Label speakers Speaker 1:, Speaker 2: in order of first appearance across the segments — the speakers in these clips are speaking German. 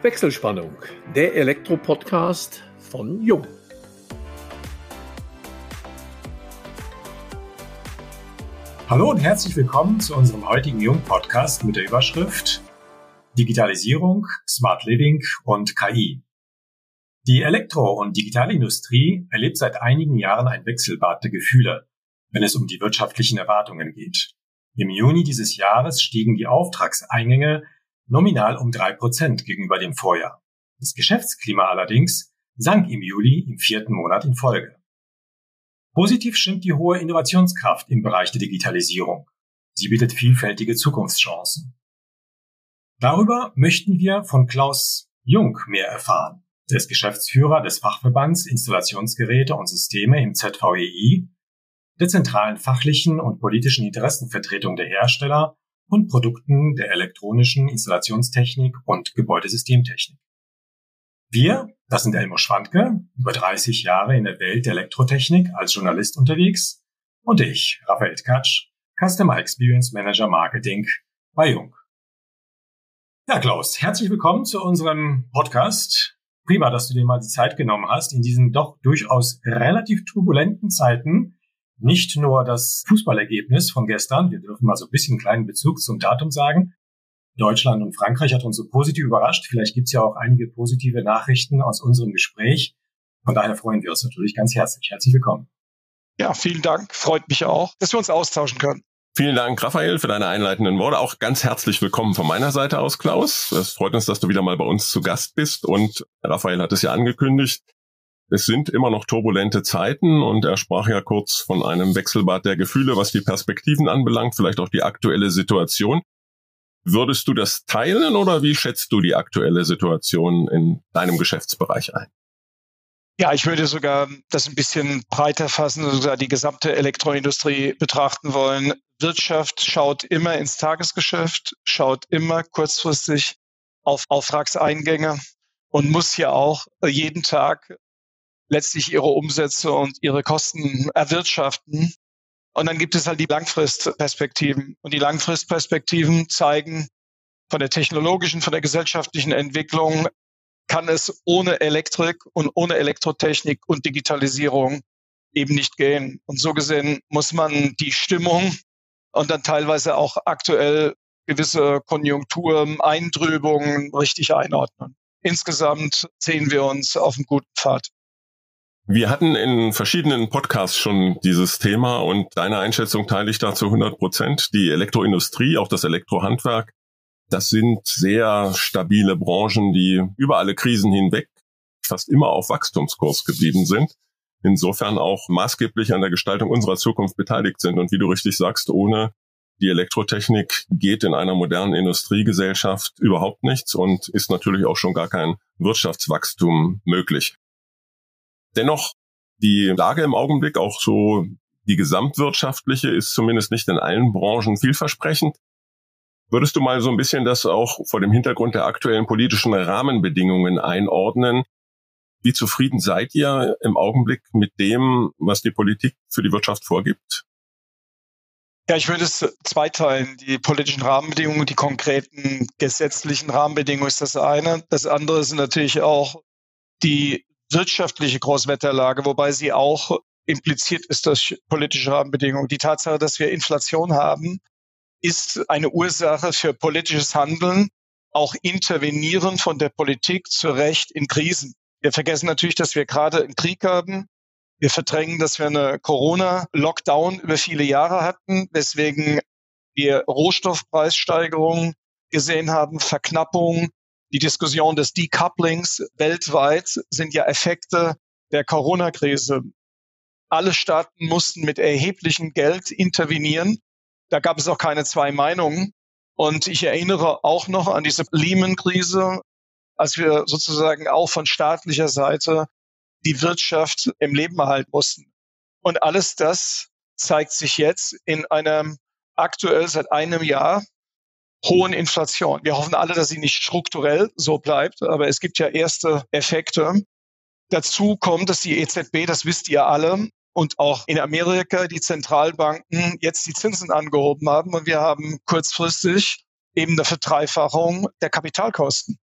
Speaker 1: Wechselspannung, der Elektro-Podcast von Jung.
Speaker 2: Hallo und herzlich willkommen zu unserem heutigen Jung-Podcast mit der Überschrift Digitalisierung, Smart Living und KI. Die Elektro- und Digitalindustrie erlebt seit einigen Jahren ein Wechselbad der Gefühle, wenn es um die wirtschaftlichen Erwartungen geht. Im Juni dieses Jahres stiegen die Auftragseingänge nominal um drei Prozent gegenüber dem Vorjahr. Das Geschäftsklima allerdings sank im Juli im vierten Monat in Folge. Positiv stimmt die hohe Innovationskraft im Bereich der Digitalisierung. Sie bietet vielfältige Zukunftschancen. Darüber möchten wir von Klaus Jung mehr erfahren. Der ist Geschäftsführer des Fachverbands Installationsgeräte und Systeme im ZVEI, der zentralen fachlichen und politischen Interessenvertretung der Hersteller und Produkten der elektronischen Installationstechnik und Gebäudesystemtechnik. Wir, das sind Elmo Schwandke, über 30 Jahre in der Welt der Elektrotechnik als Journalist unterwegs, und ich, Raphael Katsch, Customer Experience Manager Marketing bei Jung. Ja, Klaus, herzlich willkommen zu unserem Podcast. Prima, dass du dir mal die Zeit genommen hast, in diesen doch durchaus relativ turbulenten Zeiten nicht nur das Fußballergebnis von gestern, wir dürfen mal so ein bisschen einen kleinen Bezug zum Datum sagen. Deutschland und Frankreich hat uns so positiv überrascht. Vielleicht gibt es ja auch einige positive Nachrichten aus unserem Gespräch. Von daher freuen wir uns natürlich ganz herzlich. Herzlich willkommen.
Speaker 3: Ja, vielen Dank. Freut mich auch, dass wir uns austauschen können.
Speaker 4: Vielen Dank, Raphael, für deine einleitenden Worte. Auch ganz herzlich willkommen von meiner Seite aus, Klaus. Es freut uns, dass du wieder mal bei uns zu Gast bist. Und Raphael hat es ja angekündigt. Es sind immer noch turbulente Zeiten und er sprach ja kurz von einem Wechselbad der Gefühle, was die Perspektiven anbelangt, vielleicht auch die aktuelle Situation. Würdest du das teilen oder wie schätzt du die aktuelle Situation in deinem Geschäftsbereich ein?
Speaker 3: Ja, ich würde sogar das ein bisschen breiter fassen, sogar die gesamte Elektroindustrie betrachten wollen. Wirtschaft schaut immer ins Tagesgeschäft, schaut immer kurzfristig auf Auftragseingänge und muss hier auch jeden Tag letztlich ihre Umsätze und ihre Kosten erwirtschaften. Und dann gibt es halt die Langfristperspektiven. Und die Langfristperspektiven zeigen von der technologischen, von der gesellschaftlichen Entwicklung, kann es ohne Elektrik und ohne Elektrotechnik und Digitalisierung eben nicht gehen. Und so gesehen muss man die Stimmung und dann teilweise auch aktuell gewisse Konjunkturen, Eintrübungen richtig einordnen. Insgesamt sehen wir uns auf einem guten Pfad.
Speaker 4: Wir hatten in verschiedenen Podcasts schon dieses Thema und deine Einschätzung teile ich da zu 100 Prozent. Die Elektroindustrie, auch das Elektrohandwerk, das sind sehr stabile Branchen, die über alle Krisen hinweg fast immer auf Wachstumskurs geblieben sind. Insofern auch maßgeblich an der Gestaltung unserer Zukunft beteiligt sind. Und wie du richtig sagst, ohne die Elektrotechnik geht in einer modernen Industriegesellschaft überhaupt nichts und ist natürlich auch schon gar kein Wirtschaftswachstum möglich. Dennoch, die Lage im Augenblick, auch so die gesamtwirtschaftliche, ist zumindest nicht in allen Branchen vielversprechend. Würdest du mal so ein bisschen das auch vor dem Hintergrund der aktuellen politischen Rahmenbedingungen einordnen? Wie zufrieden seid ihr im Augenblick mit dem, was die Politik für die Wirtschaft vorgibt?
Speaker 3: Ja, ich würde es zweiteilen. Die politischen Rahmenbedingungen, die konkreten gesetzlichen Rahmenbedingungen ist das eine. Das andere sind natürlich auch die wirtschaftliche Großwetterlage, wobei sie auch impliziert ist durch politische Rahmenbedingungen. Die Tatsache, dass wir Inflation haben, ist eine Ursache für politisches Handeln, auch Intervenieren von der Politik zu Recht in Krisen. Wir vergessen natürlich, dass wir gerade einen Krieg haben. Wir verdrängen, dass wir eine Corona-Lockdown über viele Jahre hatten, weswegen wir Rohstoffpreissteigerungen gesehen haben, Verknappung, die Diskussion des Decouplings weltweit sind ja Effekte der Corona-Krise. Alle Staaten mussten mit erheblichem Geld intervenieren. Da gab es auch keine zwei Meinungen. Und ich erinnere auch noch an diese Lehman-Krise, als wir sozusagen auch von staatlicher Seite die Wirtschaft im Leben erhalten mussten. Und alles das zeigt sich jetzt in einem aktuell seit einem Jahr hohen Inflation. Wir hoffen alle, dass sie nicht strukturell so bleibt, aber es gibt ja erste Effekte. Dazu kommt, dass die EZB, das wisst ihr alle, und auch in Amerika die Zentralbanken jetzt die Zinsen angehoben haben und wir haben kurzfristig eben eine Verdreifachung der Kapitalkosten.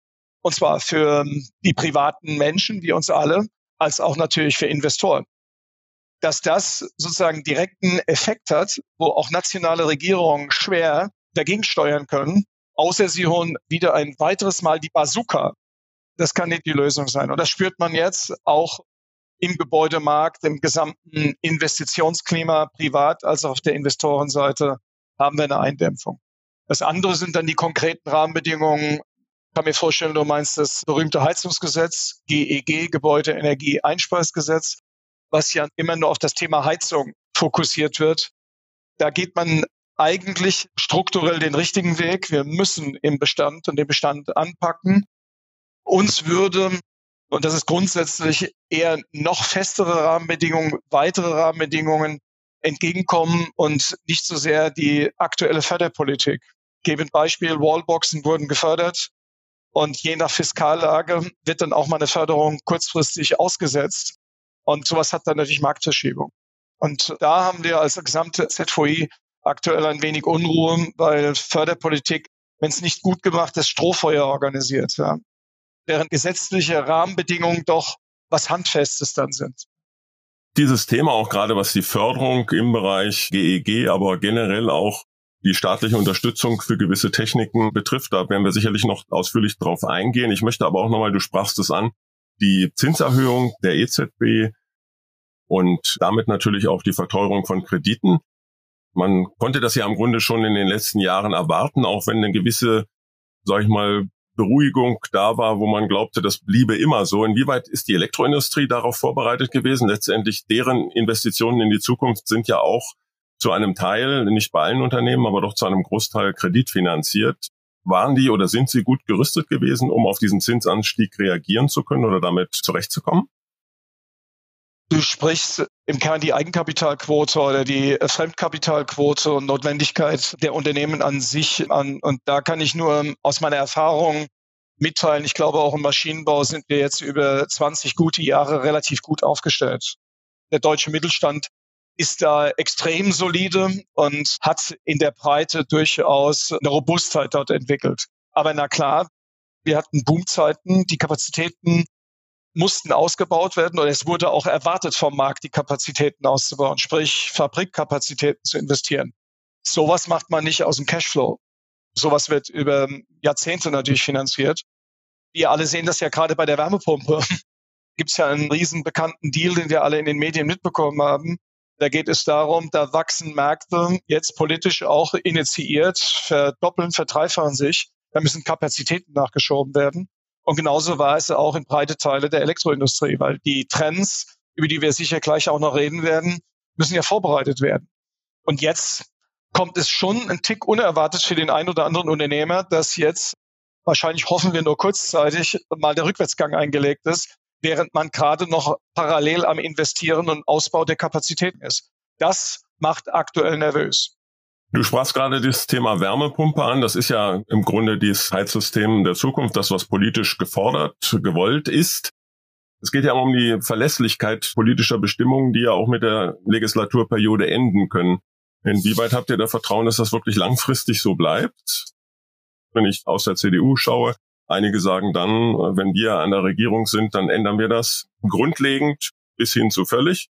Speaker 3: Und zwar für die privaten Menschen, wie uns alle, als auch natürlich für Investoren. Dass das sozusagen direkten Effekt hat, wo auch nationale Regierungen schwer dagegen steuern können, außer sie holen wieder ein weiteres Mal die Bazooka. Das kann nicht die Lösung sein. Und das spürt man jetzt auch im Gebäudemarkt, im gesamten Investitionsklima, privat als auf der Investorenseite, haben wir eine Eindämpfung. Das andere sind dann die konkreten Rahmenbedingungen. Ich kann mir vorstellen, du meinst das berühmte Heizungsgesetz, GEG, Gebäudeenergie-Einspeisgesetz, was ja immer nur auf das Thema Heizung fokussiert wird. Da geht man eigentlich strukturell den richtigen Weg. Wir müssen im Bestand und den Bestand anpacken. Uns würde und das ist grundsätzlich eher noch festere Rahmenbedingungen, weitere Rahmenbedingungen entgegenkommen und nicht so sehr die aktuelle Förderpolitik. Geben Beispiel, Wallboxen wurden gefördert und je nach Fiskallage wird dann auch mal eine Förderung kurzfristig ausgesetzt. Und sowas hat dann natürlich Marktverschiebung. Und da haben wir als gesamte ZVI aktuell ein wenig Unruhe, weil Förderpolitik, wenn es nicht gut gemacht ist, Strohfeuer organisiert. Ja während gesetzliche Rahmenbedingungen doch was Handfestes dann sind.
Speaker 4: Dieses Thema auch gerade was die Förderung im Bereich GEG, e aber generell auch die staatliche Unterstützung für gewisse Techniken betrifft, da werden wir sicherlich noch ausführlich drauf eingehen. Ich möchte aber auch nochmal, du sprachst es an, die Zinserhöhung der EZB und damit natürlich auch die Verteuerung von Krediten. Man konnte das ja im Grunde schon in den letzten Jahren erwarten, auch wenn eine gewisse, sag ich mal, Beruhigung da war, wo man glaubte, das bliebe immer so. Inwieweit ist die Elektroindustrie darauf vorbereitet gewesen? Letztendlich deren Investitionen in die Zukunft sind ja auch zu einem Teil, nicht bei allen Unternehmen, aber doch zu einem Großteil kreditfinanziert. Waren die oder sind sie gut gerüstet gewesen, um auf diesen Zinsanstieg reagieren zu können oder damit zurechtzukommen?
Speaker 3: Du sprichst im Kern die Eigenkapitalquote oder die Fremdkapitalquote und Notwendigkeit der Unternehmen an sich an. Und da kann ich nur aus meiner Erfahrung mitteilen, ich glaube auch im Maschinenbau sind wir jetzt über 20 gute Jahre relativ gut aufgestellt. Der deutsche Mittelstand ist da extrem solide und hat in der Breite durchaus eine Robustheit dort entwickelt. Aber na klar, wir hatten Boomzeiten, die Kapazitäten mussten ausgebaut werden oder es wurde auch erwartet vom Markt, die Kapazitäten auszubauen, sprich Fabrikkapazitäten zu investieren. Sowas macht man nicht aus dem Cashflow. Sowas wird über Jahrzehnte natürlich finanziert. Wir alle sehen das ja gerade bei der Wärmepumpe. Gibt es ja einen riesen bekannten Deal, den wir alle in den Medien mitbekommen haben. Da geht es darum, da wachsen Märkte jetzt politisch auch initiiert, verdoppeln, verdreifachen sich. Da müssen Kapazitäten nachgeschoben werden. Und genauso war es auch in breite Teile der Elektroindustrie, weil die Trends, über die wir sicher gleich auch noch reden werden, müssen ja vorbereitet werden. Und jetzt kommt es schon ein Tick unerwartet für den einen oder anderen Unternehmer, dass jetzt wahrscheinlich hoffen wir nur kurzzeitig mal der Rückwärtsgang eingelegt ist, während man gerade noch parallel am Investieren und Ausbau der Kapazitäten ist. Das macht aktuell nervös.
Speaker 4: Du sprachst gerade das Thema Wärmepumpe an. Das ist ja im Grunde dieses Heizsystem der Zukunft, das was politisch gefordert, gewollt ist. Es geht ja um die Verlässlichkeit politischer Bestimmungen, die ja auch mit der Legislaturperiode enden können. Inwieweit habt ihr da Vertrauen, dass das wirklich langfristig so bleibt? Wenn ich aus der CDU schaue, einige sagen dann, wenn wir an der Regierung sind, dann ändern wir das grundlegend bis hin zu völlig.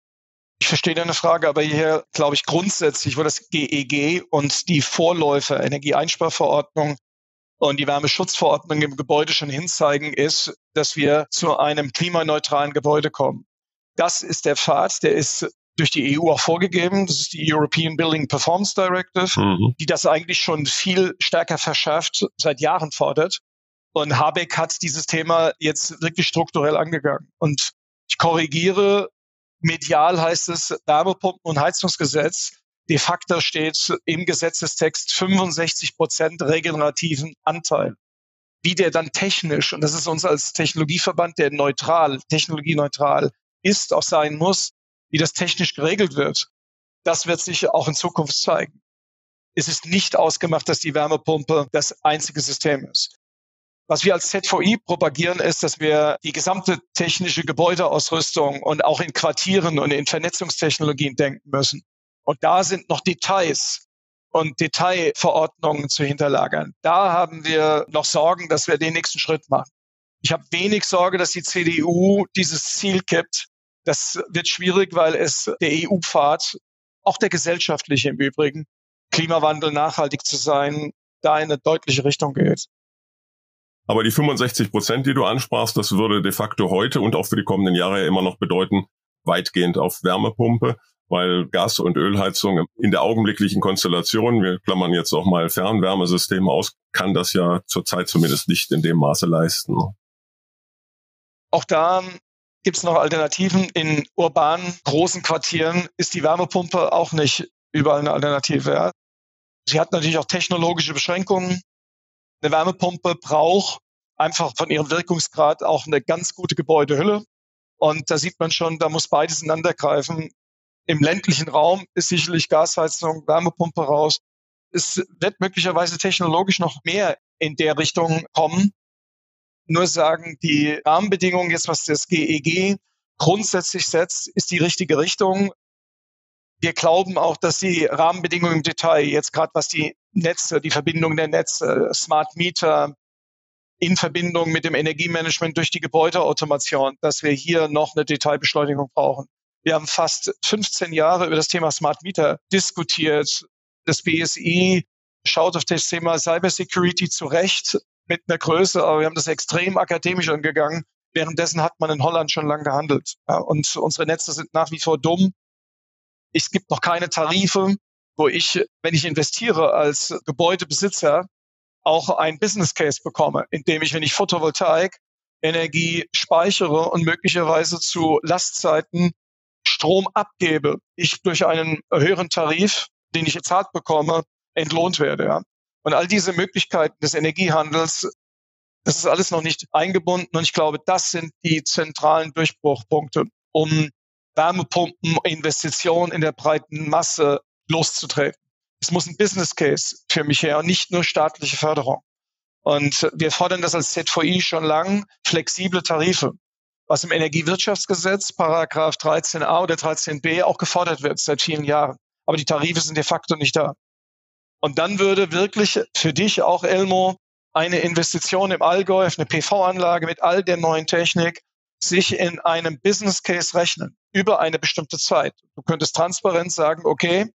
Speaker 3: Ich verstehe deine Frage, aber hier glaube ich grundsätzlich, wo das GEG e und die Vorläufer Energieeinsparverordnung und die Wärmeschutzverordnung im Gebäude schon hinzeigen, ist, dass wir zu einem klimaneutralen Gebäude kommen. Das ist der Pfad, der ist durch die EU auch vorgegeben. Das ist die European Building Performance Directive, mhm. die das eigentlich schon viel stärker verschärft, seit Jahren fordert. Und Habeck hat dieses Thema jetzt wirklich strukturell angegangen. Und ich korrigiere, Medial heißt es Wärmepumpen- und Heizungsgesetz. De facto steht im Gesetzestext 65 Prozent regenerativen Anteil. Wie der dann technisch, und das ist uns als Technologieverband, der neutral, technologieneutral ist, auch sein muss, wie das technisch geregelt wird, das wird sich auch in Zukunft zeigen. Es ist nicht ausgemacht, dass die Wärmepumpe das einzige System ist. Was wir als ZVI propagieren, ist, dass wir die gesamte technische Gebäudeausrüstung und auch in Quartieren und in Vernetzungstechnologien denken müssen. Und da sind noch Details und Detailverordnungen zu hinterlagern. Da haben wir noch Sorgen, dass wir den nächsten Schritt machen. Ich habe wenig Sorge, dass die CDU dieses Ziel kippt. Das wird schwierig, weil es der EU-Pfad, auch der gesellschaftliche im Übrigen, Klimawandel nachhaltig zu sein, da in eine deutliche Richtung geht.
Speaker 4: Aber die 65 Prozent, die du ansprachst, das würde de facto heute und auch für die kommenden Jahre ja immer noch bedeuten, weitgehend auf Wärmepumpe, weil Gas- und Ölheizung in der augenblicklichen Konstellation, wir klammern jetzt auch mal Fernwärmesysteme aus, kann das ja zurzeit zumindest nicht in dem Maße leisten.
Speaker 3: Auch da gibt es noch Alternativen. In urbanen großen Quartieren ist die Wärmepumpe auch nicht überall eine Alternative. Ja. Sie hat natürlich auch technologische Beschränkungen. Eine Wärmepumpe braucht einfach von ihrem Wirkungsgrad auch eine ganz gute Gebäudehülle. Und da sieht man schon, da muss beides ineinander greifen. Im ländlichen Raum ist sicherlich Gasheizung, Wärmepumpe raus. Es wird möglicherweise technologisch noch mehr in der Richtung kommen. Nur sagen, die Rahmenbedingungen jetzt, was das GEG e grundsätzlich setzt, ist die richtige Richtung. Wir glauben auch, dass die Rahmenbedingungen im Detail, jetzt gerade was die Netze, die Verbindung der Netze, Smart Meter in Verbindung mit dem Energiemanagement durch die Gebäudeautomation, dass wir hier noch eine Detailbeschleunigung brauchen. Wir haben fast 15 Jahre über das Thema Smart Meter diskutiert. Das BSI schaut auf das Thema Cybersecurity zurecht mit einer Größe, aber wir haben das extrem akademisch angegangen. Währenddessen hat man in Holland schon lange gehandelt. Und unsere Netze sind nach wie vor dumm. Es gibt noch keine Tarife, wo ich, wenn ich investiere als Gebäudebesitzer, auch ein Business Case bekomme, indem ich, wenn ich Photovoltaik Energie speichere und möglicherweise zu Lastzeiten Strom abgebe, ich durch einen höheren Tarif, den ich gezahlt bekomme, entlohnt werde. Ja. Und all diese Möglichkeiten des Energiehandels, das ist alles noch nicht eingebunden. Und ich glaube, das sind die zentralen Durchbruchpunkte, um Wärmepumpen, Investitionen in der breiten Masse loszutreten. Es muss ein Business Case für mich her und nicht nur staatliche Förderung. Und wir fordern das als ZVI schon lang, flexible Tarife, was im Energiewirtschaftsgesetz, Paragraph 13a oder 13b auch gefordert wird seit vielen Jahren. Aber die Tarife sind de facto nicht da. Und dann würde wirklich für dich auch, Elmo, eine Investition im Allgäu, eine PV-Anlage mit all der neuen Technik sich in einem Business Case rechnen über eine bestimmte Zeit. Du könntest transparent sagen, okay,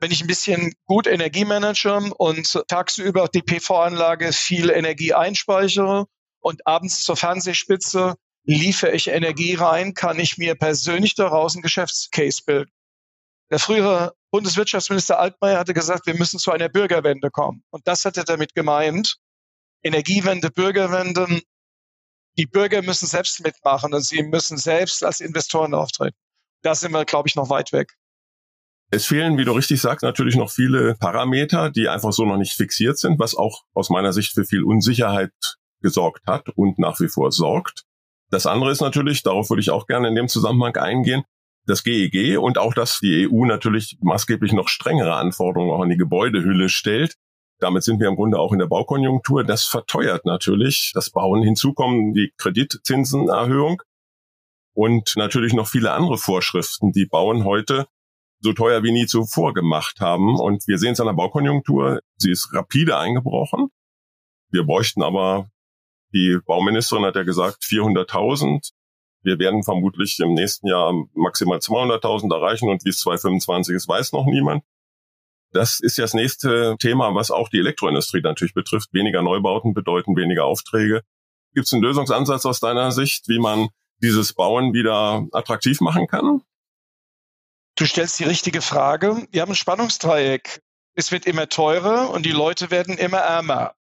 Speaker 3: wenn ich ein bisschen gut Energie manage und tagsüber die PV-Anlage viel Energie einspeichere und abends zur Fernsehspitze liefere ich Energie rein, kann ich mir persönlich daraus ein Geschäftscase bilden. Der frühere Bundeswirtschaftsminister Altmaier hatte gesagt, wir müssen zu einer Bürgerwende kommen. Und das hat er damit gemeint. Energiewende, Bürgerwende. Die Bürger müssen selbst mitmachen und sie müssen selbst als Investoren auftreten. Da sind wir, glaube ich, noch weit weg.
Speaker 4: Es fehlen, wie du richtig sagst, natürlich noch viele Parameter, die einfach so noch nicht fixiert sind, was auch aus meiner Sicht für viel Unsicherheit gesorgt hat und nach wie vor sorgt. Das andere ist natürlich, darauf würde ich auch gerne in dem Zusammenhang eingehen, das GEG e und auch, dass die EU natürlich maßgeblich noch strengere Anforderungen auch an die Gebäudehülle stellt. Damit sind wir im Grunde auch in der Baukonjunktur. Das verteuert natürlich das Bauen. Hinzu kommen die Kreditzinsenerhöhung und natürlich noch viele andere Vorschriften, die Bauen heute so teuer wie nie zuvor gemacht haben. Und wir sehen es an der Baukonjunktur, sie ist rapide eingebrochen. Wir bräuchten aber, die Bauministerin hat ja gesagt, 400.000 wir werden vermutlich im nächsten Jahr maximal 200.000 erreichen und wie es 2025 ist, weiß noch niemand. Das ist ja das nächste Thema, was auch die Elektroindustrie natürlich betrifft. Weniger Neubauten bedeuten weniger Aufträge. Gibt es einen Lösungsansatz aus deiner Sicht, wie man dieses Bauen wieder attraktiv machen kann?
Speaker 3: Du stellst die richtige Frage. Wir haben ein Spannungsdreieck. Es wird immer teurer und die Leute werden immer ärmer.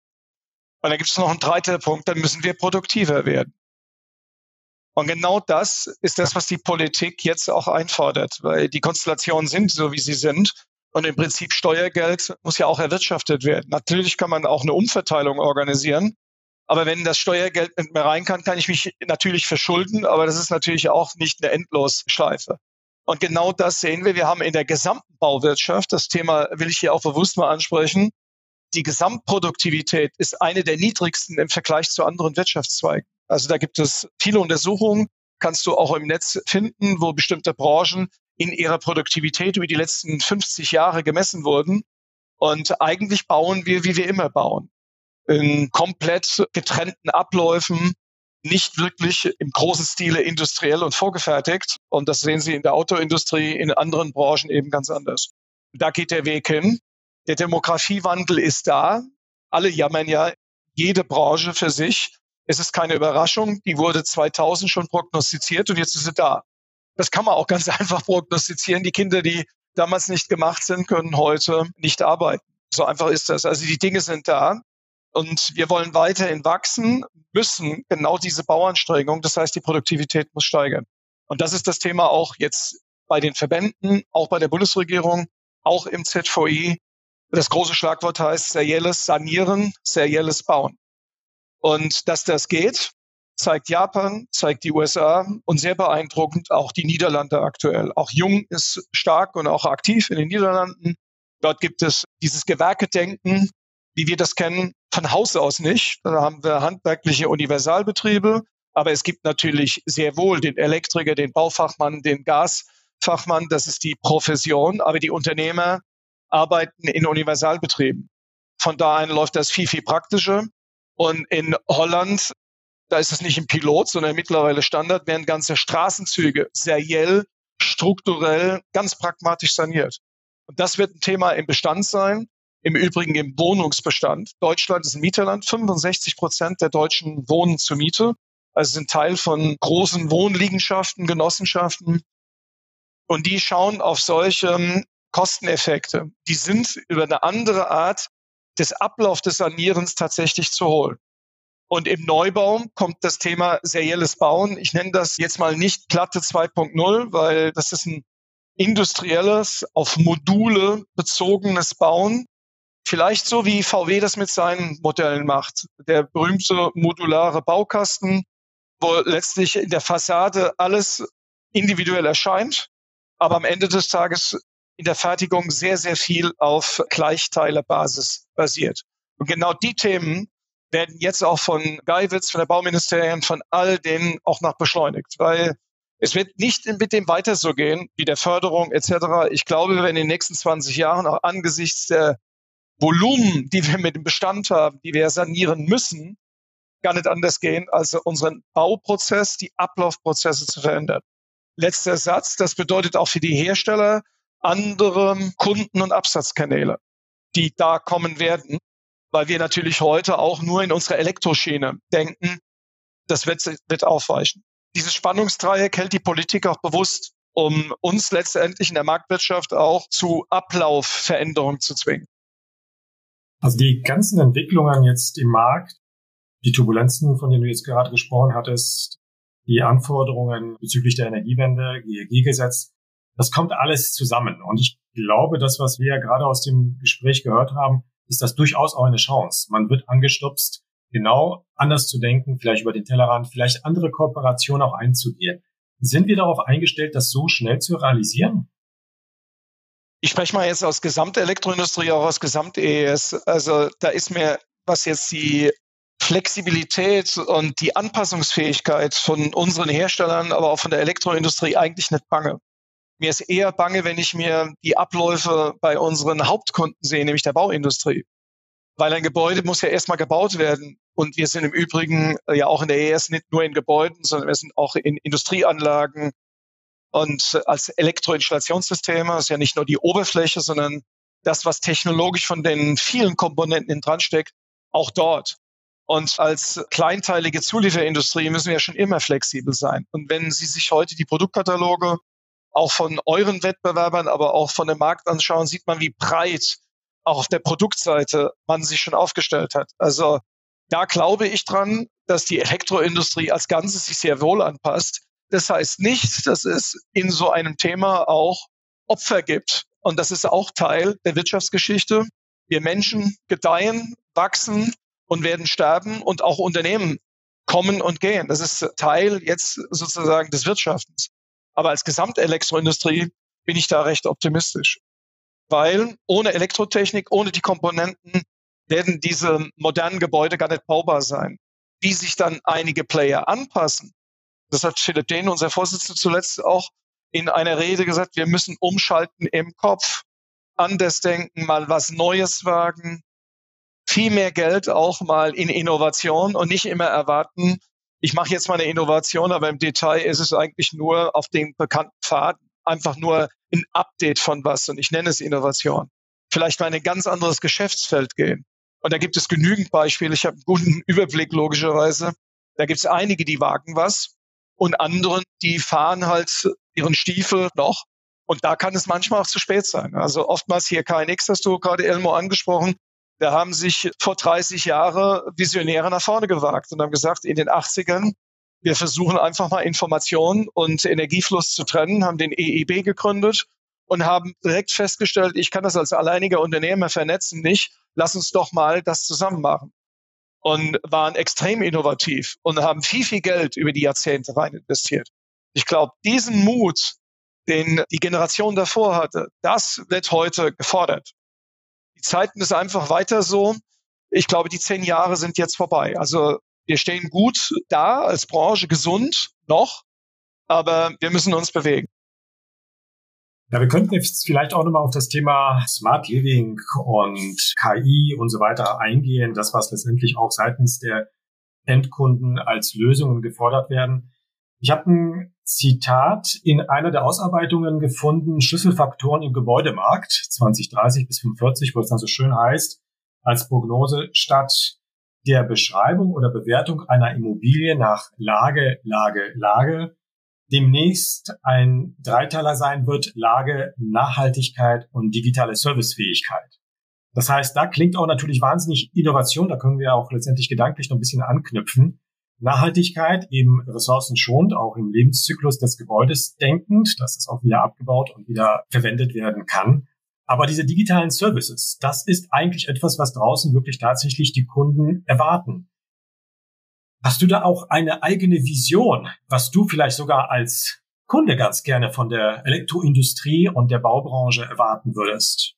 Speaker 3: Und dann gibt es noch einen dritten Punkt, dann müssen wir produktiver werden. Und genau das ist das, was die Politik jetzt auch einfordert, weil die Konstellationen sind so, wie sie sind. Und im Prinzip Steuergeld muss ja auch erwirtschaftet werden. Natürlich kann man auch eine Umverteilung organisieren. Aber wenn das Steuergeld nicht mehr rein kann, kann ich mich natürlich verschulden. Aber das ist natürlich auch nicht eine Endlosschleife. Und genau das sehen wir. Wir haben in der gesamten Bauwirtschaft, das Thema will ich hier auch bewusst mal ansprechen, die Gesamtproduktivität ist eine der niedrigsten im Vergleich zu anderen Wirtschaftszweigen. Also da gibt es viele Untersuchungen, kannst du auch im Netz finden, wo bestimmte Branchen in ihrer Produktivität über die letzten 50 Jahre gemessen wurden. Und eigentlich bauen wir, wie wir immer bauen. In komplett getrennten Abläufen. Nicht wirklich im großen Stile industriell und vorgefertigt. Und das sehen Sie in der Autoindustrie, in anderen Branchen eben ganz anders. Da geht der Weg hin. Der Demografiewandel ist da. Alle jammern ja, jede Branche für sich. Es ist keine Überraschung. Die wurde 2000 schon prognostiziert und jetzt ist sie da. Das kann man auch ganz einfach prognostizieren. Die Kinder, die damals nicht gemacht sind, können heute nicht arbeiten. So einfach ist das. Also die Dinge sind da. Und wir wollen weiterhin wachsen, müssen genau diese Bauanstrengung, das heißt, die Produktivität muss steigern. Und das ist das Thema auch jetzt bei den Verbänden, auch bei der Bundesregierung, auch im ZVI. Das große Schlagwort heißt serielles Sanieren, serielles Bauen. Und dass das geht, zeigt Japan, zeigt die USA und sehr beeindruckend auch die Niederlande aktuell. Auch Jung ist stark und auch aktiv in den Niederlanden. Dort gibt es dieses Gewerkedenken, wie wir das kennen, von Haus aus nicht. Da haben wir handwerkliche Universalbetriebe, aber es gibt natürlich sehr wohl den Elektriker, den Baufachmann, den Gasfachmann, das ist die Profession, aber die Unternehmer arbeiten in Universalbetrieben. Von da an läuft das viel, viel praktischer. Und in Holland, da ist es nicht ein Pilot, sondern mittlerweile Standard, werden ganze Straßenzüge seriell, strukturell, ganz pragmatisch saniert. Und das wird ein Thema im Bestand sein. Im Übrigen im Wohnungsbestand. Deutschland ist ein Mieterland. 65 Prozent der Deutschen wohnen zur Miete. Also sind Teil von großen Wohnliegenschaften, Genossenschaften. Und die schauen auf solche Kosteneffekte. Die sind über eine andere Art des Ablaufs des Sanierens tatsächlich zu holen. Und im Neubau kommt das Thema serielles Bauen. Ich nenne das jetzt mal nicht Platte 2.0, weil das ist ein industrielles, auf Module bezogenes Bauen. Vielleicht so wie VW das mit seinen Modellen macht. Der berühmte modulare Baukasten, wo letztlich in der Fassade alles individuell erscheint, aber am Ende des Tages in der Fertigung sehr, sehr viel auf Gleichteilebasis basiert. Und genau die Themen werden jetzt auch von Geiwitz, von der Bauministerien, von all denen auch noch beschleunigt, weil es wird nicht mit dem weiter so gehen, wie der Förderung etc. Ich glaube, wir werden in den nächsten 20 Jahren auch angesichts der Volumen, die wir mit dem Bestand haben, die wir sanieren müssen, gar nicht anders gehen, als unseren Bauprozess, die Ablaufprozesse zu verändern. Letzter Satz, das bedeutet auch für die Hersteller andere Kunden- und Absatzkanäle, die da kommen werden, weil wir natürlich heute auch nur in unserer Elektroschiene denken, das wird, wird aufweichen. Dieses Spannungsdreieck hält die Politik auch bewusst, um uns letztendlich in der Marktwirtschaft auch zu Ablaufveränderungen zu zwingen.
Speaker 2: Also die ganzen Entwicklungen jetzt im Markt, die Turbulenzen, von denen du jetzt gerade gesprochen hattest, die Anforderungen bezüglich der Energiewende, GEG-Gesetz, das kommt alles zusammen. Und ich glaube, das, was wir ja gerade aus dem Gespräch gehört haben, ist das durchaus auch eine Chance. Man wird angestupst, genau anders zu denken, vielleicht über den Tellerrand, vielleicht andere Kooperationen auch einzugehen. Sind wir darauf eingestellt, das so schnell zu realisieren?
Speaker 3: Ich spreche mal jetzt aus Gesamtelektroindustrie, auch aus Gesamt-EES. Also da ist mir, was jetzt die Flexibilität und die Anpassungsfähigkeit von unseren Herstellern, aber auch von der Elektroindustrie eigentlich nicht bange. Mir ist eher bange, wenn ich mir die Abläufe bei unseren Hauptkunden sehe, nämlich der Bauindustrie. Weil ein Gebäude muss ja erstmal gebaut werden. Und wir sind im Übrigen ja auch in der ES nicht nur in Gebäuden, sondern wir sind auch in Industrieanlagen, und als Elektroinstallationssysteme ist ja nicht nur die Oberfläche, sondern das, was technologisch von den vielen Komponenten dran steckt, auch dort. Und als kleinteilige Zulieferindustrie müssen wir ja schon immer flexibel sein. Und wenn Sie sich heute die Produktkataloge auch von euren Wettbewerbern, aber auch von dem Markt anschauen, sieht man, wie breit auch auf der Produktseite man sich schon aufgestellt hat. Also da glaube ich dran, dass die Elektroindustrie als Ganzes sich sehr wohl anpasst. Das heißt nicht, dass es in so einem Thema auch Opfer gibt. Und das ist auch Teil der Wirtschaftsgeschichte. Wir Menschen gedeihen, wachsen und werden sterben und auch Unternehmen kommen und gehen. Das ist Teil jetzt sozusagen des Wirtschaftens. Aber als Gesamtelektroindustrie bin ich da recht optimistisch. Weil ohne Elektrotechnik, ohne die Komponenten werden diese modernen Gebäude gar nicht baubar sein. Wie sich dann einige Player anpassen, das hat Philipp Dehn, unser Vorsitzender, zuletzt auch in einer Rede gesagt, wir müssen umschalten im Kopf, anders denken, mal was Neues wagen, viel mehr Geld auch mal in Innovation und nicht immer erwarten, ich mache jetzt mal eine Innovation, aber im Detail ist es eigentlich nur auf dem bekannten Pfad einfach nur ein Update von was und ich nenne es Innovation. Vielleicht mal in ein ganz anderes Geschäftsfeld gehen. Und da gibt es genügend Beispiele. Ich habe einen guten Überblick logischerweise. Da gibt es einige, die wagen was und andere, die fahren halt ihren Stiefel noch. Und da kann es manchmal auch zu spät sein. Also oftmals hier KNX hast du gerade Elmo angesprochen. Da haben sich vor 30 Jahren Visionäre nach vorne gewagt und haben gesagt, in den 80ern, wir versuchen einfach mal Information und Energiefluss zu trennen, haben den EEB gegründet und haben direkt festgestellt, ich kann das als alleiniger Unternehmer vernetzen nicht, lass uns doch mal das zusammen machen. Und waren extrem innovativ und haben viel, viel Geld über die Jahrzehnte rein investiert. Ich glaube, diesen Mut, den die Generation davor hatte, das wird heute gefordert. Die Zeiten ist einfach weiter so. Ich glaube, die zehn Jahre sind jetzt vorbei. Also wir stehen gut da als Branche, gesund noch, aber wir müssen uns bewegen.
Speaker 2: Ja, wir könnten jetzt vielleicht auch nochmal auf das Thema Smart Living und KI und so weiter eingehen, das was letztendlich auch seitens der Endkunden als Lösungen gefordert werden. Ich habe ein Zitat in einer der Ausarbeitungen gefunden, Schlüsselfaktoren im Gebäudemarkt 2030 bis 45, wo es dann so schön heißt, als Prognose statt der Beschreibung oder Bewertung einer Immobilie nach Lage, Lage, Lage demnächst ein Dreiteiler sein wird, Lage, Nachhaltigkeit und digitale Servicefähigkeit. Das heißt, da klingt auch natürlich wahnsinnig Innovation, da können wir auch letztendlich gedanklich noch ein bisschen anknüpfen. Nachhaltigkeit, eben ressourcenschonend, auch im Lebenszyklus des Gebäudes denkend, dass es auch wieder abgebaut und wieder verwendet werden kann. Aber diese digitalen Services, das ist eigentlich etwas, was draußen wirklich tatsächlich die Kunden erwarten. Hast du da auch eine eigene Vision, was du vielleicht sogar als Kunde ganz gerne von der Elektroindustrie und der Baubranche erwarten würdest?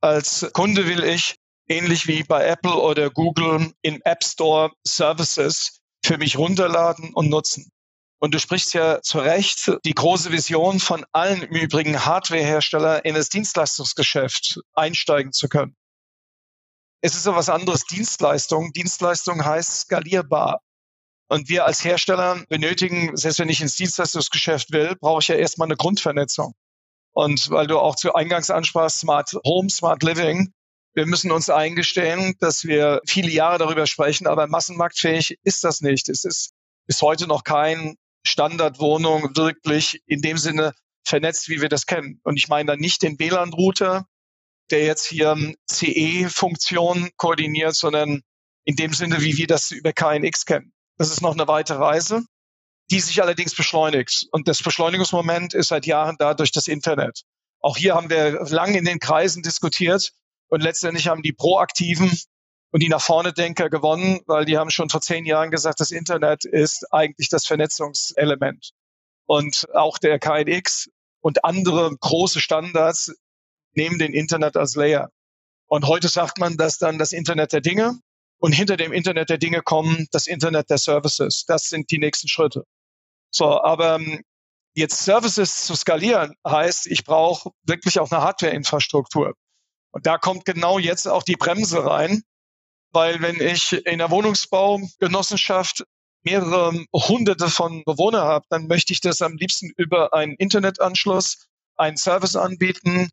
Speaker 3: Als Kunde will ich ähnlich wie bei Apple oder Google im App Store Services für mich runterladen und nutzen. Und du sprichst ja zu Recht die große Vision von allen Übrigen Hardwarehersteller in das Dienstleistungsgeschäft einsteigen zu können. Es ist so was anderes Dienstleistung. Dienstleistung heißt skalierbar. Und wir als Hersteller benötigen, selbst wenn ich ins Dienstleistungsgeschäft will, brauche ich ja erstmal eine Grundvernetzung. Und weil du auch zu Eingangs ansprachst, Smart Home, Smart Living, wir müssen uns eingestehen, dass wir viele Jahre darüber sprechen, aber massenmarktfähig ist das nicht. Es ist bis heute noch kein Standardwohnung wirklich in dem Sinne vernetzt, wie wir das kennen. Und ich meine da nicht den WLAN-Router, der jetzt hier CE-Funktionen koordiniert, sondern in dem Sinne, wie wir das über KNX kennen. Das ist noch eine weite Reise, die sich allerdings beschleunigt. Und das Beschleunigungsmoment ist seit Jahren da durch das Internet. Auch hier haben wir lang in den Kreisen diskutiert, und letztendlich haben die Proaktiven und die nach vorne Denker gewonnen, weil die haben schon vor zehn Jahren gesagt, das Internet ist eigentlich das Vernetzungselement. Und auch der KNX und andere große Standards nehmen den Internet als Layer. Und heute sagt man, dass dann das Internet der Dinge und hinter dem Internet der Dinge kommen das Internet der Services. Das sind die nächsten Schritte. So, aber ähm, jetzt Services zu skalieren heißt, ich brauche wirklich auch eine Hardware-Infrastruktur. Und da kommt genau jetzt auch die Bremse rein, weil wenn ich in der Wohnungsbaugenossenschaft mehrere hunderte von Bewohnern habe, dann möchte ich das am liebsten über einen Internetanschluss, einen Service anbieten,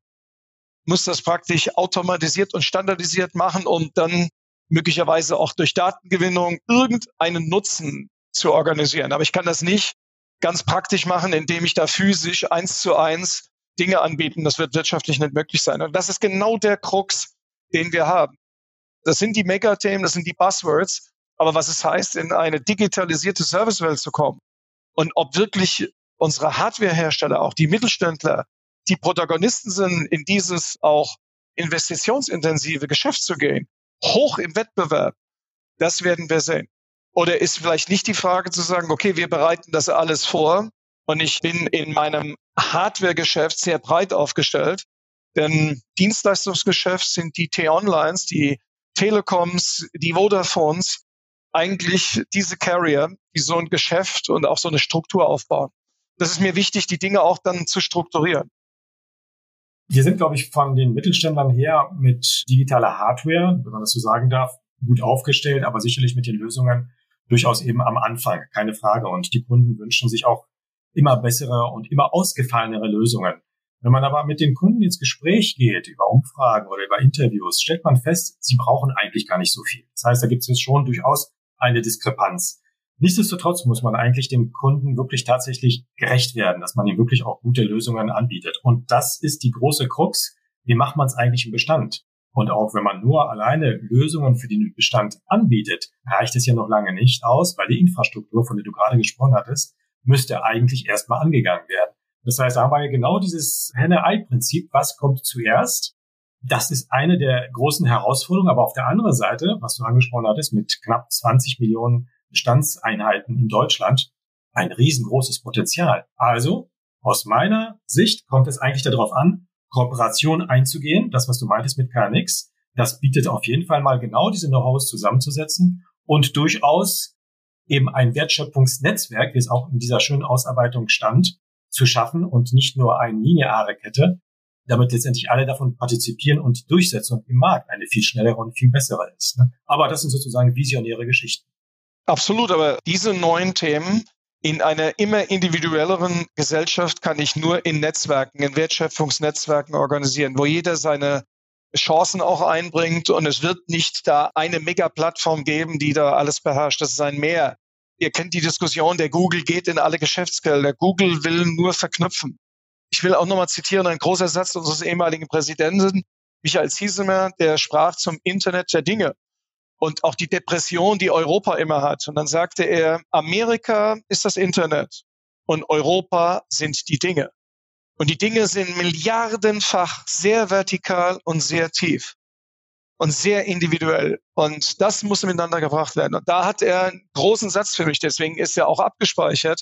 Speaker 3: muss das praktisch automatisiert und standardisiert machen, um dann möglicherweise auch durch Datengewinnung irgendeinen Nutzen zu organisieren. Aber ich kann das nicht ganz praktisch machen, indem ich da physisch eins zu eins Dinge anbieten. Das wird wirtschaftlich nicht möglich sein. Und das ist genau der Krux, den wir haben. Das sind die Megathemen, das sind die Buzzwords. Aber was es heißt, in eine digitalisierte Servicewelt zu kommen und ob wirklich unsere Hardwarehersteller, auch die Mittelständler, die Protagonisten sind, in dieses auch investitionsintensive Geschäft zu gehen, hoch im Wettbewerb, das werden wir sehen. Oder ist vielleicht nicht die Frage zu sagen, okay, wir bereiten das alles vor und ich bin in meinem Hardware-Geschäft sehr breit aufgestellt. Denn Dienstleistungsgeschäft sind die T-Onlines, die Telekoms, die Vodafones, eigentlich diese Carrier, die so ein Geschäft und auch so eine Struktur aufbauen. Das ist mir wichtig, die Dinge auch dann zu strukturieren.
Speaker 2: Wir sind, glaube ich, von den Mittelständlern her mit digitaler Hardware, wenn man das so sagen darf, gut aufgestellt, aber sicherlich mit den Lösungen durchaus eben am Anfang, keine Frage. Und die Kunden wünschen sich auch immer bessere und immer ausgefallenere Lösungen. Wenn man aber mit den Kunden ins Gespräch geht, über Umfragen oder über Interviews, stellt man fest, sie brauchen eigentlich gar nicht so viel. Das heißt, da gibt es jetzt schon durchaus eine Diskrepanz. Nichtsdestotrotz muss man eigentlich dem Kunden wirklich tatsächlich gerecht werden, dass man ihm wirklich auch gute Lösungen anbietet. Und das ist die große Krux. Wie macht man es eigentlich im Bestand? Und auch wenn man nur alleine Lösungen für den Bestand anbietet, reicht es ja noch lange nicht aus, weil die Infrastruktur, von der du gerade gesprochen hattest, müsste eigentlich erstmal angegangen werden. Das heißt, da haben wir ja genau dieses Henne-Ei-Prinzip. Was kommt zuerst? Das ist eine der großen Herausforderungen. Aber auf der anderen Seite, was du angesprochen hattest, mit knapp 20 Millionen Bestandseinheiten in Deutschland, ein riesengroßes Potenzial. Also, aus meiner Sicht kommt es eigentlich darauf an, Kooperation einzugehen. Das, was du meintest mit KNX, das bietet auf jeden Fall mal genau diese Know-hows zusammenzusetzen und durchaus eben ein Wertschöpfungsnetzwerk, wie es auch in dieser schönen Ausarbeitung stand, zu schaffen und nicht nur eine lineare Kette, damit letztendlich alle davon partizipieren und die Durchsetzung im Markt eine viel schnellere und viel bessere ist. Ne? Aber das sind sozusagen visionäre Geschichten.
Speaker 3: Absolut, aber diese neuen Themen in einer immer individuelleren Gesellschaft kann ich nur in Netzwerken, in Wertschöpfungsnetzwerken organisieren, wo jeder seine Chancen auch einbringt und es wird nicht da eine Mega-Plattform geben, die da alles beherrscht. Das ist ein Mehr. Ihr kennt die Diskussion, der Google geht in alle Geschäftsgelder. Google will nur verknüpfen. Ich will auch nochmal zitieren, ein großer Satz unseres ehemaligen Präsidenten, Michael Ziesemer, der sprach zum Internet der Dinge und auch die Depression, die Europa immer hat. Und dann sagte er, Amerika ist das Internet und Europa sind die Dinge. Und die Dinge sind milliardenfach sehr vertikal und sehr tief und sehr individuell. Und das muss miteinander gebracht werden. Und da hat er einen großen Satz für mich, deswegen ist er auch abgespeichert.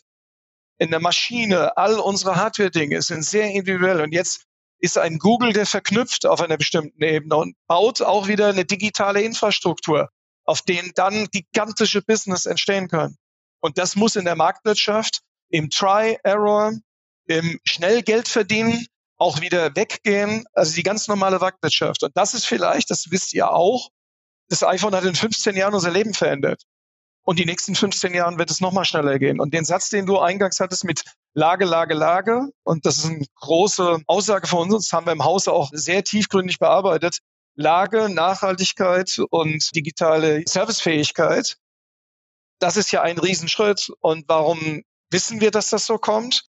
Speaker 3: In der Maschine, all unsere Hardware-Dinge sind sehr individuell. Und jetzt ist ein Google, der verknüpft auf einer bestimmten Ebene und baut auch wieder eine digitale Infrastruktur, auf denen dann gigantische Business entstehen können. Und das muss in der Marktwirtschaft im Try, Error, im schnell Geld verdienen, auch wieder weggehen. Also die ganz normale Marktwirtschaft. Und das ist vielleicht, das wisst ihr auch, das iPhone hat in 15 Jahren unser Leben verändert. Und die nächsten 15 Jahren wird es nochmal schneller gehen. Und den Satz, den du eingangs hattest mit Lage, Lage, Lage, und das ist eine große Aussage von uns, das haben wir im Hause auch sehr tiefgründig bearbeitet. Lage, Nachhaltigkeit und digitale Servicefähigkeit, das ist ja ein Riesenschritt. Und warum wissen wir, dass das so kommt?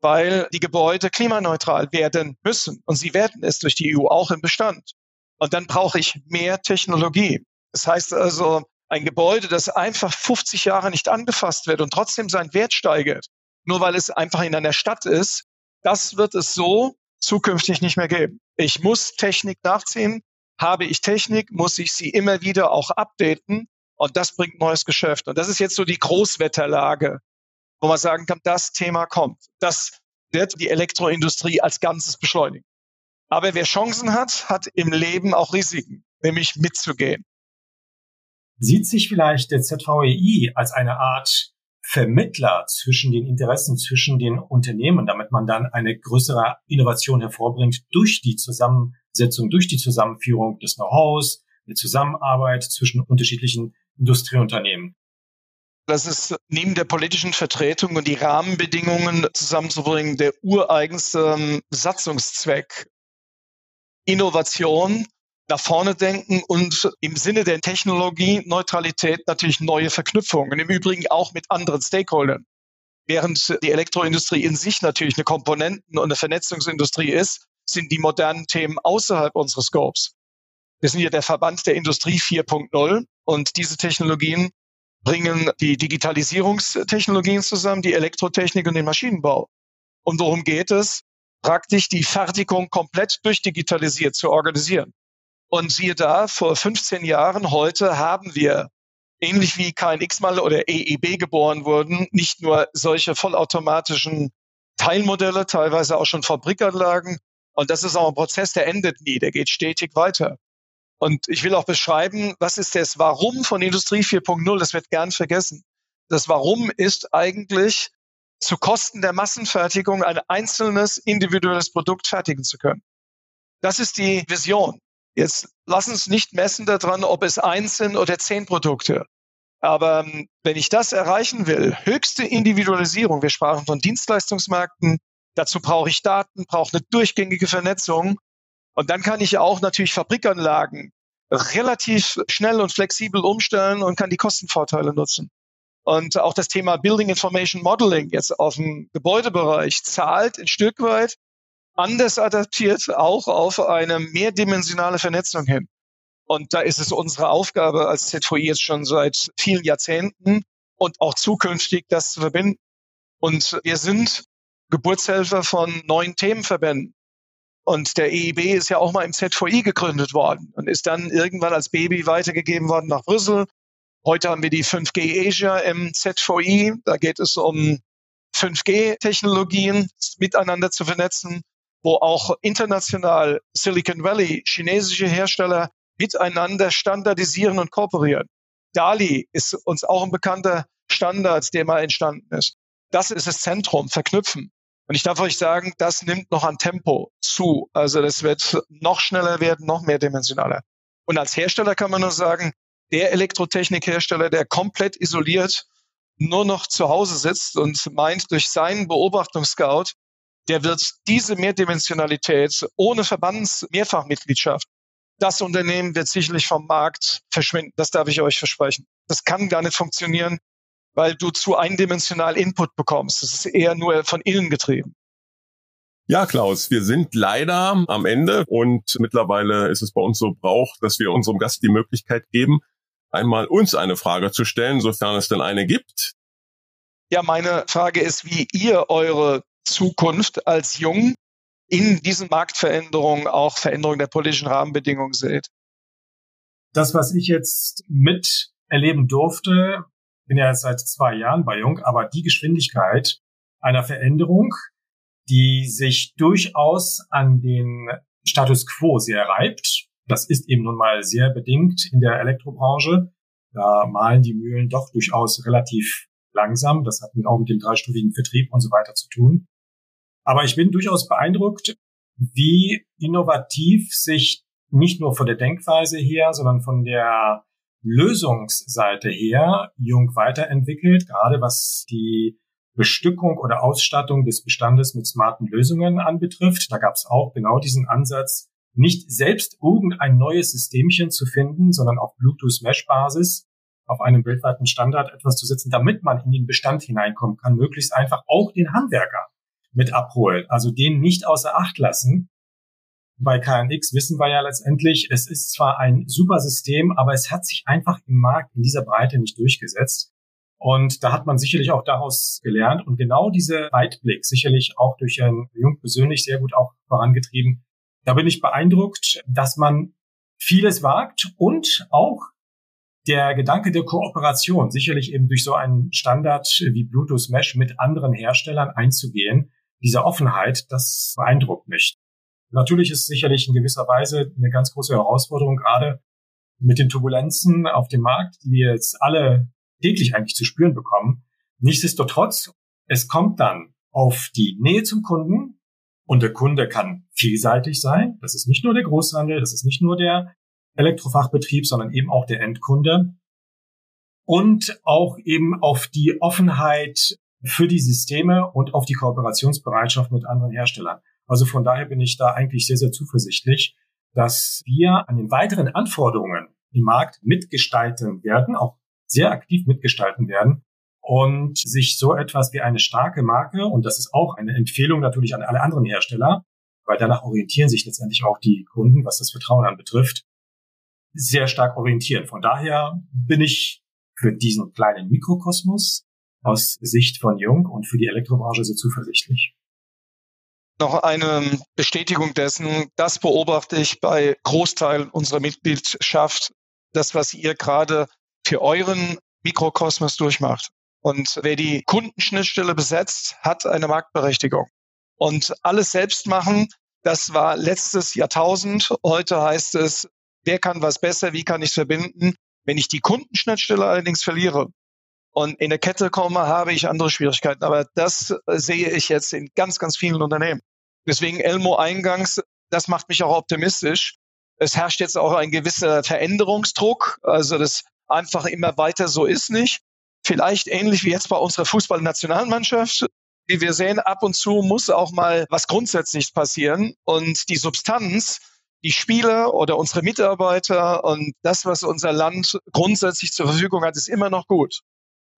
Speaker 3: Weil die Gebäude klimaneutral werden müssen. Und sie werden es durch die EU auch im Bestand. Und dann brauche ich mehr Technologie. Das heißt also, ein Gebäude, das einfach 50 Jahre nicht angefasst wird und trotzdem seinen Wert steigert, nur weil es einfach in einer Stadt ist, das wird es so zukünftig nicht mehr geben. Ich muss Technik nachziehen. Habe ich Technik, muss ich sie immer wieder auch updaten. Und das bringt neues Geschäft. Und das ist jetzt so die Großwetterlage, wo man sagen kann, das Thema kommt. Das wird die Elektroindustrie als Ganzes beschleunigen. Aber wer Chancen hat, hat im Leben auch Risiken, nämlich mitzugehen.
Speaker 2: Sieht sich vielleicht der ZVEI als eine Art Vermittler zwischen den Interessen, zwischen den Unternehmen, damit man dann eine größere Innovation hervorbringt durch die Zusammensetzung, durch die Zusammenführung des Know-hows, der Zusammenarbeit zwischen unterschiedlichen Industrieunternehmen.
Speaker 3: Das ist neben der politischen Vertretung und die Rahmenbedingungen zusammenzubringen der ureigenste Satzungszweck. Innovation nach vorne denken und im Sinne der Technologieneutralität natürlich neue Verknüpfungen. Im Übrigen auch mit anderen Stakeholdern. Während die Elektroindustrie in sich natürlich eine Komponenten- und eine Vernetzungsindustrie ist, sind die modernen Themen außerhalb unseres Scopes. Wir sind hier der Verband der Industrie 4.0 und diese Technologien bringen die Digitalisierungstechnologien zusammen, die Elektrotechnik und den Maschinenbau. Und worum geht es? Praktisch die Fertigung komplett durchdigitalisiert zu organisieren. Und siehe da, vor 15 Jahren, heute haben wir, ähnlich wie KNX mal oder EEB geboren wurden, nicht nur solche vollautomatischen Teilmodelle, teilweise auch schon Fabrikanlagen. Und das ist auch ein Prozess, der endet nie, der geht stetig weiter. Und ich will auch beschreiben, was ist das Warum von Industrie 4.0? Das wird gern vergessen. Das Warum ist eigentlich, zu Kosten der Massenfertigung ein einzelnes individuelles Produkt fertigen zu können. Das ist die Vision. Jetzt lass uns nicht messen daran, ob es eins sind oder zehn Produkte. Aber ähm, wenn ich das erreichen will, höchste Individualisierung, wir sprachen von Dienstleistungsmärkten, dazu brauche ich Daten, brauche eine durchgängige Vernetzung. Und dann kann ich auch natürlich Fabrikanlagen relativ schnell und flexibel umstellen und kann die Kostenvorteile nutzen. Und auch das Thema Building Information Modeling jetzt auf dem Gebäudebereich zahlt ein Stück weit anders adaptiert auch auf eine mehrdimensionale Vernetzung hin. Und da ist es unsere Aufgabe als ZVI jetzt schon seit vielen Jahrzehnten und auch zukünftig das zu verbinden. Und wir sind Geburtshelfer von neuen Themenverbänden. Und der EIB ist ja auch mal im ZVI gegründet worden und ist dann irgendwann als Baby weitergegeben worden nach Brüssel. Heute haben wir die 5G Asia im ZVI. Da geht es um 5G-Technologien miteinander zu vernetzen, wo auch international Silicon Valley, chinesische Hersteller miteinander standardisieren und kooperieren. DALI ist uns auch ein bekannter Standard, der mal entstanden ist. Das ist das Zentrum, verknüpfen. Und ich darf euch sagen, das nimmt noch an Tempo zu. Also das wird noch schneller werden, noch mehrdimensionaler. Und als Hersteller kann man nur sagen, der Elektrotechnikhersteller, der komplett isoliert nur noch zu Hause sitzt und meint, durch seinen Beobachtungsscout, der wird diese Mehrdimensionalität ohne Verbandsmehrfachmitgliedschaft, das Unternehmen wird sicherlich vom Markt verschwinden. Das darf ich euch versprechen. Das kann gar nicht funktionieren, weil du zu eindimensional Input bekommst. Das ist eher nur von innen getrieben.
Speaker 4: Ja, Klaus, wir sind leider am Ende und mittlerweile ist es bei uns so Brauch, dass wir unserem Gast die Möglichkeit geben, einmal uns eine Frage zu stellen, sofern es denn eine gibt.
Speaker 3: Ja, meine Frage ist, wie ihr eure Zukunft als Jung in diesen Marktveränderungen auch Veränderungen der politischen Rahmenbedingungen seht.
Speaker 2: Das, was ich jetzt miterleben durfte, bin ja jetzt seit zwei Jahren bei Jung, aber die Geschwindigkeit einer Veränderung, die sich durchaus an den Status quo sehr reibt. Das ist eben nun mal sehr bedingt in der Elektrobranche. Da malen die Mühlen doch durchaus relativ langsam. Das hat auch mit dem dreistufigen Vertrieb und so weiter zu tun. Aber ich bin durchaus beeindruckt, wie innovativ sich nicht nur von der Denkweise her, sondern von der Lösungsseite her Jung weiterentwickelt, gerade was die Bestückung oder Ausstattung des Bestandes mit smarten Lösungen anbetrifft. Da gab es auch genau diesen Ansatz, nicht selbst irgendein neues Systemchen zu finden, sondern auf Bluetooth-Mesh-Basis auf einem weltweiten Standard etwas zu setzen, damit man in den Bestand hineinkommen kann, möglichst einfach auch den Handwerker mit abholen, also den nicht außer Acht lassen, bei KNX wissen wir ja letztendlich, es ist zwar ein super System, aber es hat sich einfach im Markt in dieser Breite nicht durchgesetzt. Und da hat man sicherlich auch daraus gelernt und genau diese Weitblick sicherlich auch durch Herrn Jung persönlich sehr gut auch vorangetrieben. Da bin ich beeindruckt, dass man vieles wagt und auch der Gedanke der Kooperation, sicherlich eben durch so einen Standard wie Bluetooth Mesh mit anderen Herstellern einzugehen, diese Offenheit, das beeindruckt mich. Natürlich ist sicherlich in gewisser Weise eine ganz große Herausforderung, gerade mit den Turbulenzen auf dem Markt, die wir jetzt alle täglich eigentlich zu spüren bekommen. Nichtsdestotrotz, es kommt dann auf die Nähe zum Kunden und der Kunde kann vielseitig sein. Das ist nicht nur der Großhandel, das ist nicht nur der Elektrofachbetrieb, sondern eben auch der Endkunde. Und auch eben auf die Offenheit für die Systeme und auf die Kooperationsbereitschaft mit anderen Herstellern. Also von daher bin ich da eigentlich sehr, sehr zuversichtlich, dass wir an den weiteren Anforderungen im Markt mitgestalten werden, auch sehr aktiv mitgestalten werden und sich so etwas wie eine starke Marke, und das ist auch eine Empfehlung natürlich an alle anderen Hersteller, weil danach orientieren sich letztendlich auch die Kunden, was das Vertrauen anbetrifft, sehr stark orientieren. Von daher bin ich für diesen kleinen Mikrokosmos aus Sicht von Jung und für die Elektrobranche sehr zuversichtlich
Speaker 3: noch eine Bestätigung dessen, das beobachte ich bei Großteil unserer Mitgliedschaft, das, was ihr gerade für euren Mikrokosmos durchmacht. Und wer die Kundenschnittstelle besetzt, hat eine Marktberechtigung. Und alles selbst machen, das war letztes Jahrtausend. Heute heißt es, wer kann was besser, wie kann ich es verbinden? Wenn ich die Kundenschnittstelle allerdings verliere und in der Kette komme, habe ich andere Schwierigkeiten. Aber das sehe ich jetzt in ganz, ganz vielen Unternehmen. Deswegen Elmo eingangs, das macht mich auch optimistisch. Es herrscht jetzt auch ein gewisser Veränderungsdruck. Also das einfach immer weiter so ist nicht. Vielleicht ähnlich wie jetzt bei unserer Fußballnationalmannschaft. Wie wir sehen, ab und zu muss auch mal was Grundsätzliches passieren und die Substanz, die Spieler oder unsere Mitarbeiter und das, was unser Land grundsätzlich zur Verfügung hat, ist immer noch gut.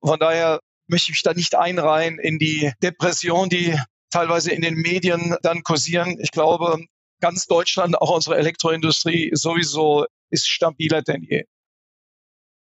Speaker 3: Von daher möchte ich mich da nicht einreihen in die Depression, die teilweise in den Medien dann kursieren. Ich glaube, ganz Deutschland, auch unsere Elektroindustrie sowieso ist stabiler denn je.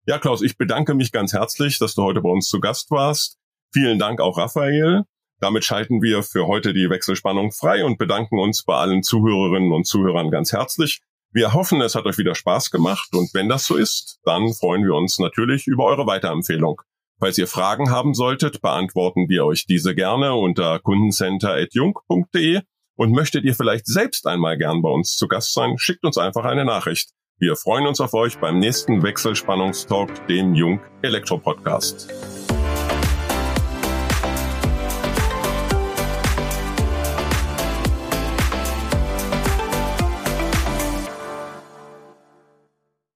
Speaker 4: Ja, Klaus, ich bedanke mich ganz herzlich, dass du heute bei uns zu Gast warst. Vielen Dank auch Raphael. Damit schalten wir für heute die Wechselspannung frei und bedanken uns bei allen Zuhörerinnen und Zuhörern ganz herzlich. Wir hoffen, es hat euch wieder Spaß gemacht und wenn das so ist, dann freuen wir uns natürlich über eure Weiterempfehlung. Falls ihr Fragen haben solltet, beantworten wir euch diese gerne unter kundencenter.jung.de und möchtet ihr vielleicht selbst einmal gern bei uns zu Gast sein, schickt uns einfach eine Nachricht. Wir freuen uns auf euch beim nächsten Wechselspannungstalk, dem Jung Elektro Podcast.